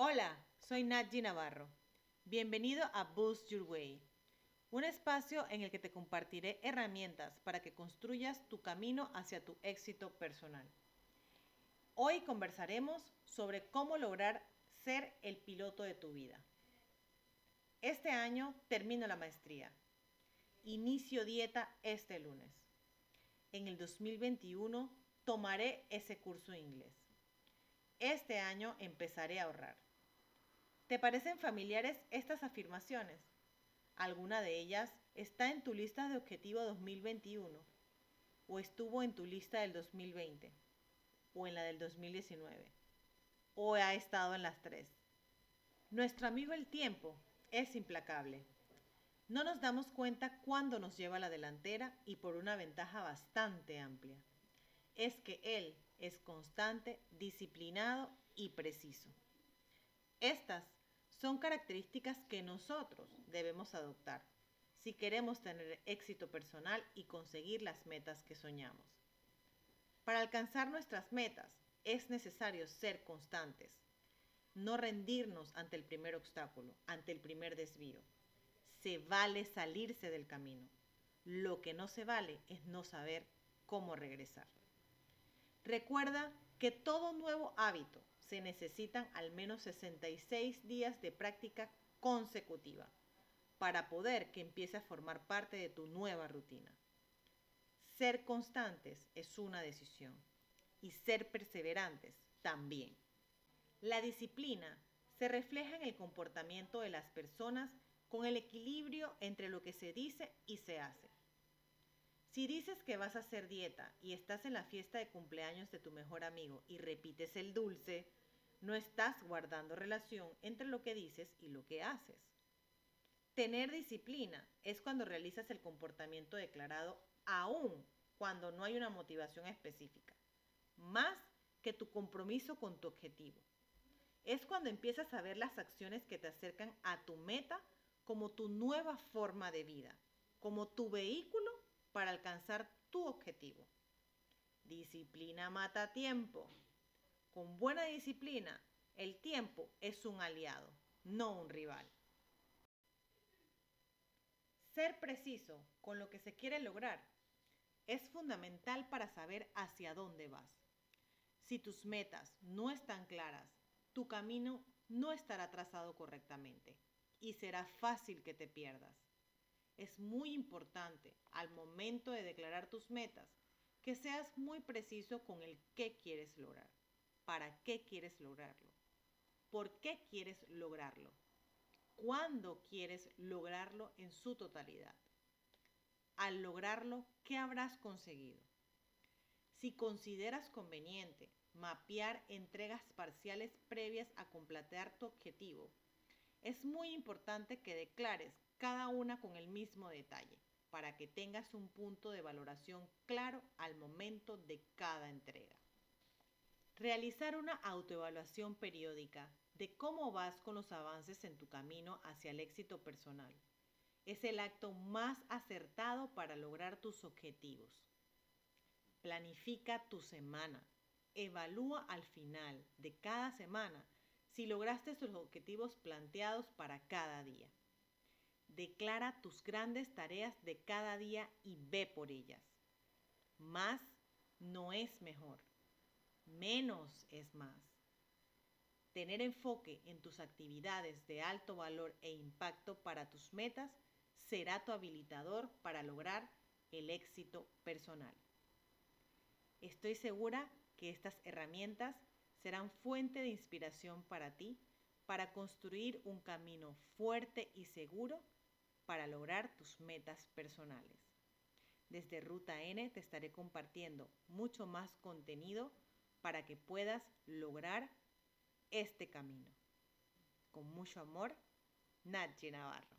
Hola, soy Nadji Navarro. Bienvenido a Boost Your Way, un espacio en el que te compartiré herramientas para que construyas tu camino hacia tu éxito personal. Hoy conversaremos sobre cómo lograr ser el piloto de tu vida. Este año termino la maestría. Inicio dieta este lunes. En el 2021 tomaré ese curso de inglés. Este año empezaré a ahorrar. ¿Te parecen familiares estas afirmaciones? ¿Alguna de ellas está en tu lista de objetivo 2021? ¿O estuvo en tu lista del 2020? ¿O en la del 2019? ¿O ha estado en las tres? Nuestro amigo el tiempo es implacable. No nos damos cuenta cuándo nos lleva a la delantera y por una ventaja bastante amplia. Es que él es constante, disciplinado y preciso. Estas son características que nosotros debemos adoptar si queremos tener éxito personal y conseguir las metas que soñamos. Para alcanzar nuestras metas es necesario ser constantes, no rendirnos ante el primer obstáculo, ante el primer desvío. Se vale salirse del camino. Lo que no se vale es no saber cómo regresar. Recuerda que todo nuevo hábito se necesitan al menos 66 días de práctica consecutiva para poder que empiece a formar parte de tu nueva rutina. Ser constantes es una decisión y ser perseverantes también. La disciplina se refleja en el comportamiento de las personas con el equilibrio entre lo que se dice y se hace. Si dices que vas a hacer dieta y estás en la fiesta de cumpleaños de tu mejor amigo y repites el dulce, no estás guardando relación entre lo que dices y lo que haces. Tener disciplina es cuando realizas el comportamiento declarado aún cuando no hay una motivación específica, más que tu compromiso con tu objetivo. Es cuando empiezas a ver las acciones que te acercan a tu meta como tu nueva forma de vida, como tu vehículo para alcanzar tu objetivo. Disciplina mata tiempo. Con buena disciplina, el tiempo es un aliado, no un rival. Ser preciso con lo que se quiere lograr es fundamental para saber hacia dónde vas. Si tus metas no están claras, tu camino no estará trazado correctamente y será fácil que te pierdas es muy importante al momento de declarar tus metas que seas muy preciso con el qué quieres lograr, para qué quieres lograrlo, por qué quieres lograrlo, cuándo quieres lograrlo en su totalidad. Al lograrlo, ¿qué habrás conseguido? Si consideras conveniente mapear entregas parciales previas a completar tu objetivo, es muy importante que declares cada una con el mismo detalle, para que tengas un punto de valoración claro al momento de cada entrega. Realizar una autoevaluación periódica de cómo vas con los avances en tu camino hacia el éxito personal es el acto más acertado para lograr tus objetivos. Planifica tu semana. Evalúa al final de cada semana si lograste tus objetivos planteados para cada día. Declara tus grandes tareas de cada día y ve por ellas. Más no es mejor. Menos es más. Tener enfoque en tus actividades de alto valor e impacto para tus metas será tu habilitador para lograr el éxito personal. Estoy segura que estas herramientas serán fuente de inspiración para ti para construir un camino fuerte y seguro para lograr tus metas personales. Desde Ruta N te estaré compartiendo mucho más contenido para que puedas lograr este camino. Con mucho amor, Nadie Navarro.